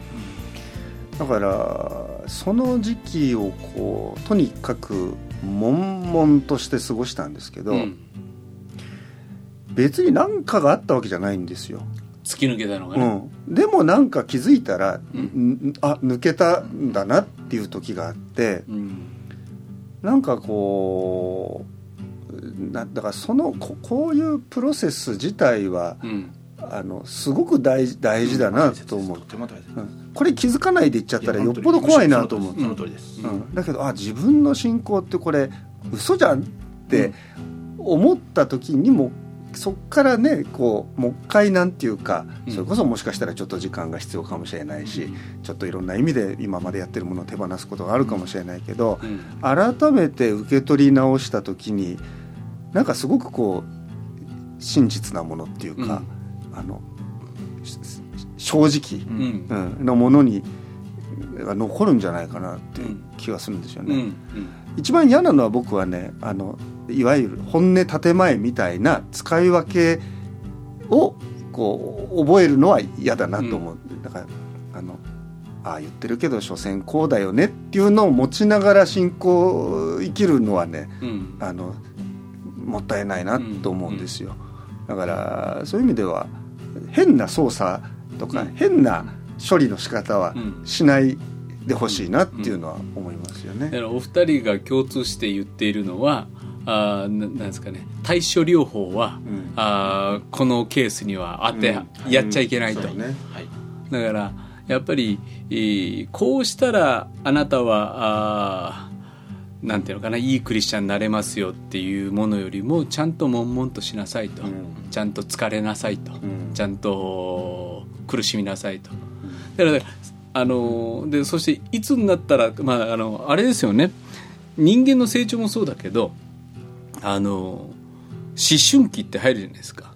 だからその時期をこうとにかく悶々として過ごしたんですけど、うん。別に何かがあったわけじゃないんですよ、突き抜けたのがね、うん、でもなんか気づいたら、うん。んあ抜けたんだなっていう時があってうん。なんかこうなだからそのここういうプロセス自体はうんあのすごく大事大事だなと思う。これ気づかないでいっちゃったらよっぽど怖いなと思う、その通りです、うん、だけどあ自分の信仰ってこれ嘘じゃんって思った時にもそっからねこうもう一回なんていうかうん。それこそもしかしたらちょっと時間が必要かもしれないし、ちょっといろんな意味で今までやってるものを手放すことがあるかもしれないけど、うん。改めて受け取り直した時になんかすごくこう真実なものっていうか、あのし正直、うん。うんのものにが残るんじゃないかなっていう気がするんですよね。うん一番嫌なのは僕はねあのいわゆる本音建前みたいな使い分けをこう覚えるのは嫌だなと思う、だからあのああ言ってるけど所詮こうだよねっていうのを持ちながら信仰を生きるのはねうん。あのもったいないなと思うんですよ、だからそういう意味では変な操作とか、うん。変な処理の仕方はうん。しないでほしいなっていうのは思いますよね。だからお二人が共通して言っているのはあーななんですかね。対処療法は、うん。あーこのケースには当て、うん。やっちゃいけないと、そうね。はい。だからやっぱり、えーこうしたらあなたはあーなんていうのかないいクリスチャンになれますよっていうものよりもちゃんと悶々としなさいと、うん。ちゃんと疲れなさいと、ん。ちゃんと苦しみなさいと。だからあのでそしていつになったら、まあ、あのあれですよね。人間の成長もそうだけどあの思春期って入るじゃないですか。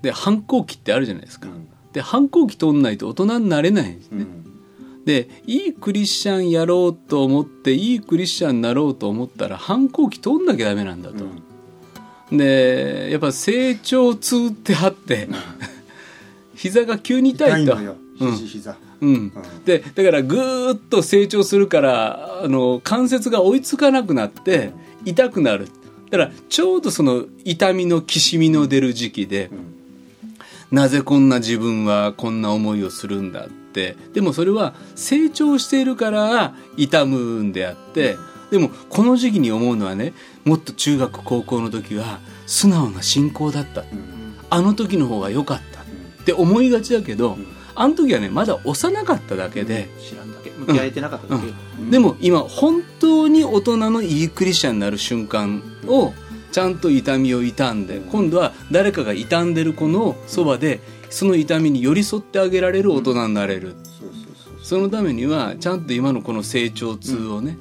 で反抗期ってあるじゃないですか、うん。で反抗期通んないと大人になれないんですね、うんでいいクリスチャンやろうと思っていいクリスチャンになろうと思ったら反抗期通んなきゃダメなんだと、でやっぱ成長痛ってあって膝が急に痛いと。うん。肘膝、うん、でだからぐーっと成長するからあの関節が追いつかなくなって痛くなる。だからちょうどその痛みのきしみの出る時期で、なぜこんな自分はこんな思いをするんだって。でもそれは成長しているから痛むんであって。でもこの時期に思うのはねもっと中学高校の時は素直な信仰だった。あの時の方が良かった。って思いがちだけど、あの時はねまだ幼かっただけで、知らんだけ。向き合えてなかっただけ、でも今本当に大人のいいクリスチャンになる瞬間をちゃんと痛みを痛んで今度は誰かが痛んでる子のそばでその痛みに寄り添ってあげられる大人になれる、そのためにはちゃんと今のこの成長痛をね、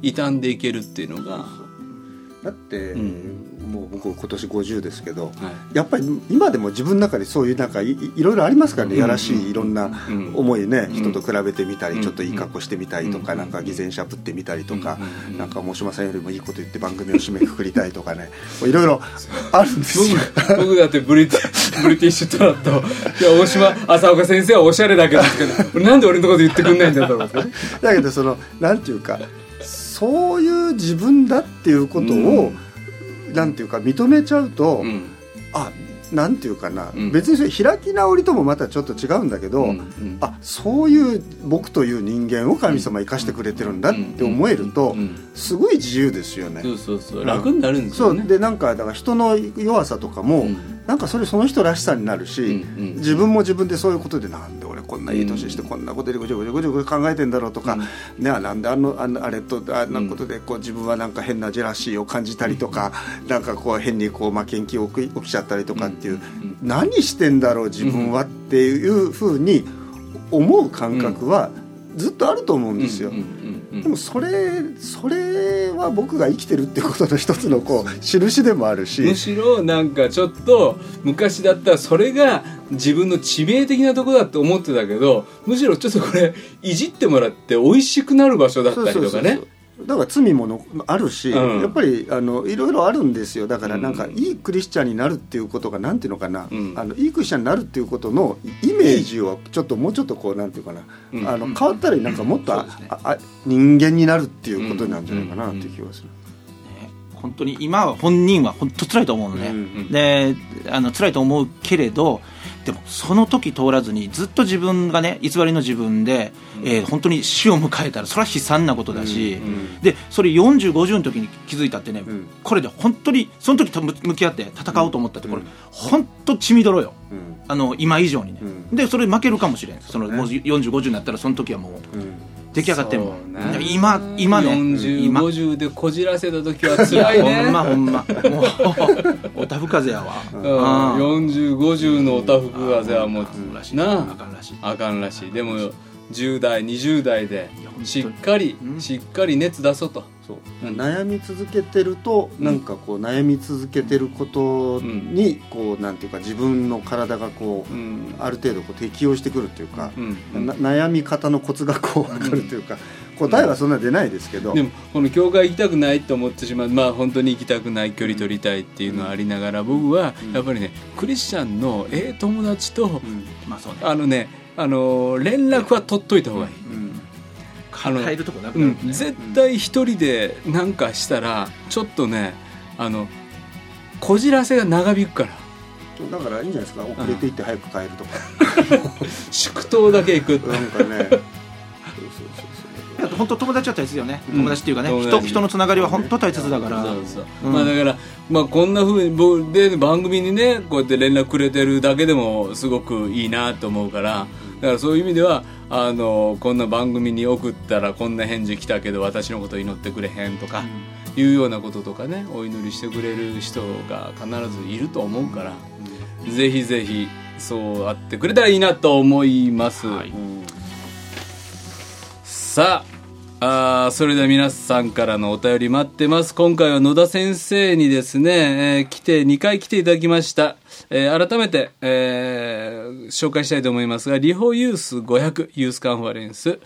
傷んでいけるっていうのが、だって、んもう僕今年50ですけど、はい。やっぱり今でも自分の中でそういうなんかいろいろありますからね、やらしいいろんなうん。思いね、ん。人と比べてみたり、うん。ちょっといい格好してみたりとか、うん。なんか偽善者ぶってみたりとか、うん。なんか大島さんよりもいいこと言って番組を締めくくりたいとかねいろいろあるんですよ。僕僕だってブリティ ブリティッシュトラット。いや大島浅岡先生はおしゃれだけどけどなんで俺のこと言ってくんないんだろうってね。だけどそのなんていうかそういう自分だっていうことを、なんていうか認めちゃうと、うん。あなんていうかな、うん。別にそれ開き直りともまたちょっと違うんだけど、うんうん。あそういう僕という人間を神様生かしてくれてるんだって思えるとうんうんすごい自由ですよね。そうそうそう。楽になるんですよね。そう。でなんかだから人の弱さとかも、うん。なんかそれその人らしさになるし、うんうん。自分も自分でそういうことでなんで俺こんないい年してこんなことでごちゃごちゃごちゃごちゃ考えてんだろうとか、ねあなんであのあのあれとあんなことでこう自分はなんか変なジェラシーを感じたりとか、なんかこう変にこう負けん気起き起きちゃったりとかっていう、何してんだろう自分はっていうふうに思う感覚はずっとあると思うんですよ。でもそれそれは僕が生きてるってことの一つのこう印でもあるし。むしろなんかちょっと昔だったらそれが自分の致命的なとこだって思ってたけどむしろちょっとこれいじってもらって美味しくなる場所だったりとかねだから罪ものあるし、うん。やっぱりあのいろいろあるんですよ。だからうん。なんかいいクリスチャンになるっていうことがなんていうのかな、うん。あのいいクリスチャンになるっていうことのイメージをちょっともうちょっとこうなんていうかな、うん。あの変わったらなんかもっと、ああ人間になるっていうことなんじゃないかなっていう気がする。ね本当に今は本人は本当辛いと思うのね、うん。であの辛いと思うけれどでもその時通らずにずっと自分がね偽りの自分で、えー本当に死を迎えたらそれは悲惨なことだし、うんでそれ4050の時に気づいたってね、ん。これで本当にその時と向向き合って戦おうと思ったってこれ、本当血みどろよ。うん。あの今以上にね、うん。でそれ負けるかもしれん。そのね。もう4050になったらその時はもう。うん出来上がってんもね。今今ね。今。4050でこじらせた時は辛いね。ほんまほんま。もうおたふ風やわ、うん、4050のおたふく風はもうなあ。かんらしい。あかんらしい。でも10代20代でしっかり、うん。しっかり熱出そうとそう。うん悩み続けてると、なんかこう悩み続けてることにこうなんていうか自分の体がこう、うん。ある程度こう適応してくるっていうか、うん。な悩み方のコツがこう分かるというか、答えはそんな出ないですけど、でもこの教会行きたくないと思ってしまうまあ本当に行きたくない距離取りたいっていうのはありながら僕はやっぱりねクリスチャンのええ友達とうん。まあそうね。あのねあの連絡は取っといた方がいい、うんあの変えるとこなくうなるね、ん、絶対一人でなんかしたらちょっとねあのこじらせが長引くから。だからいいんじゃないですか？遅れていって早く帰るとか、祝祷だけ行くなんかね。そうそうそういや本当友達は大切よね、うん。友達っていうかね友達。人人のつながりは本当大切だから、そうそう、うん。まあだから、まあ、こんなふうに僕で番組にねこうやって連絡くれてるだけでもすごくいいなと思うから。だからそういう意味ではあのこんな番組に送ったらこんな返事来たけど私のこと祈ってくれへんとか、いうようなこととかねお祈りしてくれる人が必ずいると思うから、ぜひぜひそうあってくれたらいいなと思います。はい。うんさああそれでは皆さんからのお便り待ってます。今回は野田先生にですね、えー来て2回来ていただきました、えー改めて、えー紹介したいと思いますがリホユース500ユースカンファレンス。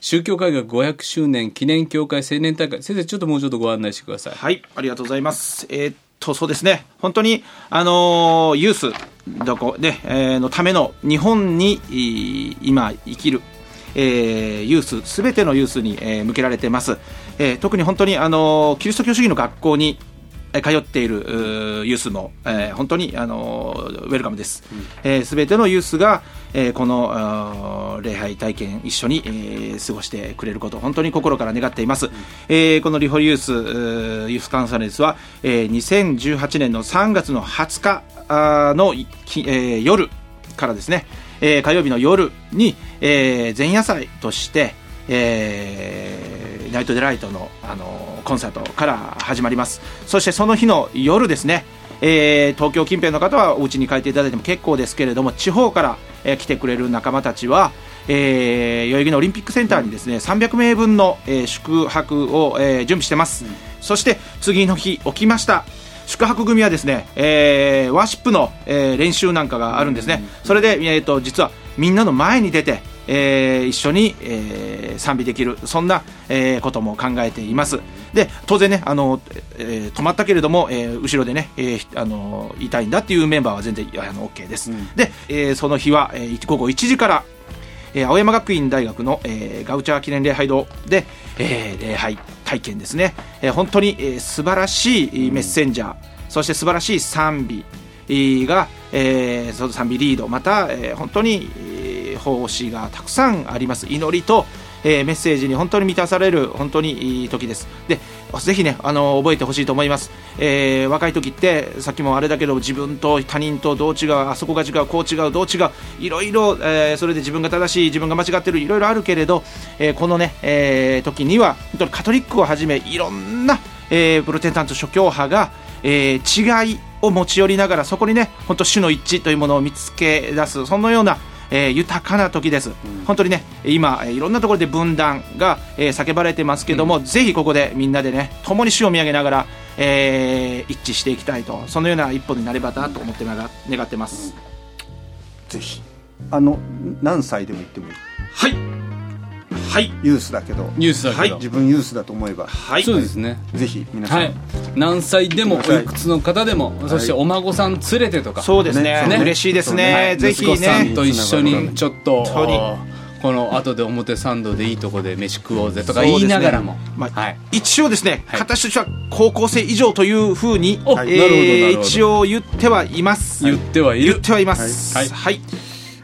宗教改革500周年記念協会青年大会。先生ちょっともうちょっとご案内してください。はい、ありがとうございます。えーっと、そうですね、本当に、あのユースどこで、えーのための日本に今生きる、えーユース、すべてのユースに、えー向けられてます。えー特に本当に、あのーキリスト教主義の学校に、えー通っているうーユースも、えー本当に、あのーウェルカムです。すべてのユースが、えーこの礼拝体験一緒に、えー過ごしてくれること本当に心から願っています、えーこのリホユースうーユースカンファレンスは、えー2018年の3月の20日の、きえー夜からですね、えー火曜日の夜に、えー前夜祭として、えーナイトデライトの、あのコンサートから始まります。そしてその日の夜ですね、えー東京近辺の方はお家に帰っていただいても結構ですけれども地方から、えー来てくれる仲間たちは、えー代々木のオリンピックセンターにですね300名分の、えー宿泊を、えー準備してます、そして次の日起きました。宿泊組はですね、えーワーシップの、えー練習なんかがあるんですね、それで、えー、と実はみんなの前に出て、えー一緒に、えー賛美できる。そんな、えーことも考えています。で当然ねあの、えー止まったけれども、えー後ろでね、えーあのいたいんだっていうメンバーは全然あの OK です、で、えーその日は、えー午後1時からえー青山学院大学の、えーガウチャー記念礼拝堂で、えー礼拝体験ですね、えー本当に、えー素晴らしいメッセンジャー、そして素晴らしい賛美えーが、えーその賛美リードまた、えー本当に、えー奉仕がたくさんあります。祈りと、えーメッセージに本当に満たされる本当にいい時です。でぜひねあの覚えてほしいと思います、えー若い時ってさっきもあれだけど自分と他人とどう違うあそこが違うこう違うどう違ういろいろ、えーそれで自分が正しい自分が間違ってるいろいろあるけれど、えーこのね、えー時には本当にカトリックをはじめいろんな、えープロテスタント諸教派が、えー違いを持ち寄りながらそこにね本当種の一致というものを見つけ出すそのようなえー豊かな時です、本当にね今、えーいろんなところで分断が、えー叫ばれてますけども、ぜひここでみんなでね共に死を見上げながら、えー一致していきたいとそのような一歩になればなと思ってなが願ってます、ぜひ。あの何歳でも行ってもいい？はいはい。ユースだけど。ニュースだけど、自分ユースだと思えば。はい。そうですね。ぜひ皆さん、はい。何歳でもおいくつの方でも、そしてお孫さん連れてとか。そうですね。ね。嬉しいですね、はい。ぜひ息子さんねと一緒にちょっとこの後で表参道でいいとこで飯食おうぜとか言いながらも、まあはい、一応ですね、はい。形としては高校生以上というふうに、おなるほどなるほど。一応言ってはいます。言ってはいる。言ってはいます。はい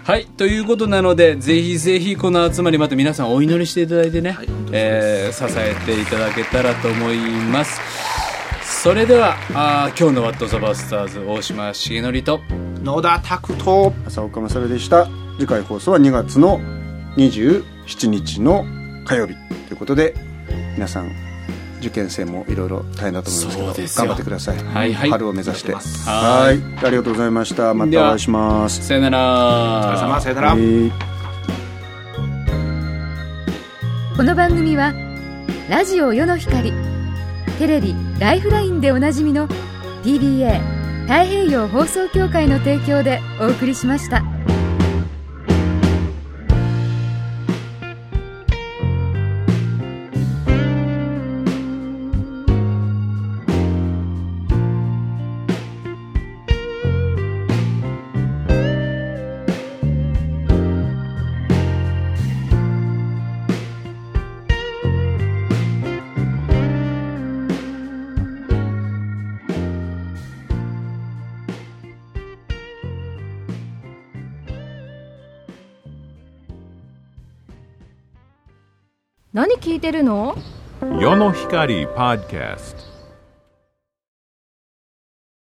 はいはいということなのでぜひぜひこの集まりまた皆さんお祈りしていただいてね、はいえー支えていただけたらと思います。それではあー今日の「ワット・ザ・バスターズ」大島重則と野田拓人。浅岡勝でした。次回放送は2月の27日の火曜日。ということで皆さん受験生もいろいろ大変だと思いますけど頑張ってください、はいはい。春を目指して。はい。ありがとうございました。またお会いします。さよなら。お疲れ様。さよなら、はい。この番組はラジオ世の光テレビ「ライフライン」でおなじみの TBA 太平洋放送協会の提供でお送りしました。何聞いてるの？世の光 Podcast